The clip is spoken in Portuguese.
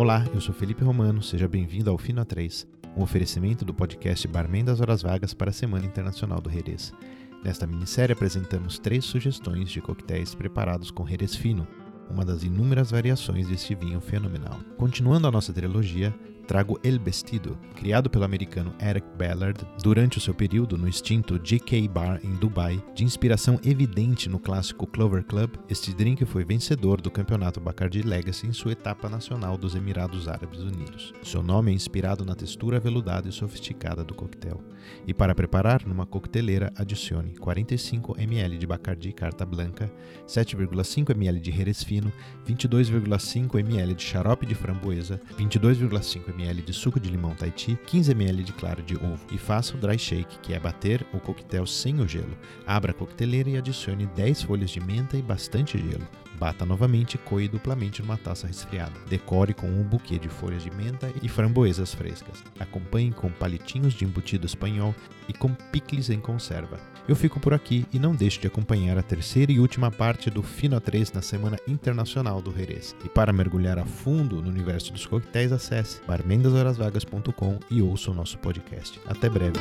Olá, eu sou Felipe Romano, seja bem-vindo ao Fino A3, um oferecimento do podcast Barman das Horas Vagas para a Semana Internacional do Jerez. Nesta minissérie apresentamos três sugestões de coquetéis preparados com Jerez fino, uma das inúmeras variações deste vinho fenomenal. Continuando a nossa trilogia, trago El Vestido, criado pelo americano Eric Ballard durante o seu período no extinto GK Bar em Dubai, de inspiração evidente no clássico Clover Club. Este drink foi vencedor do campeonato Bacardi Legacy em sua etapa nacional dos Emirados Árabes Unidos. Seu nome é inspirado na textura aveludada e sofisticada do coquetel. E para preparar, numa coqueteleira, adicione 45 ml de Bacardi Carta Blanca, 7,5 ml de Jerez Fino, 22,5 ml de xarope de framboesa, 22,5 ml ml de suco de limão Tahiti, 15 ml de clara de ovo e faça o dry shake, que é bater o coquetel sem o gelo. Abra a coqueteleira e adicione 10 folhas de menta e bastante gelo. Bata novamente e coe duplamente numa taça resfriada. Decore com um buquê de folhas de menta e framboesas frescas. Acompanhe com palitinhos de embutido espanhol e com picles em conserva. Eu fico por aqui e não deixe de acompanhar a terceira e última parte do Fino 3 na Semana Internacional do Jerez. E para mergulhar a fundo no universo dos coquetéis, acesse barmendashorasvagas.com e ouça o nosso podcast. Até breve.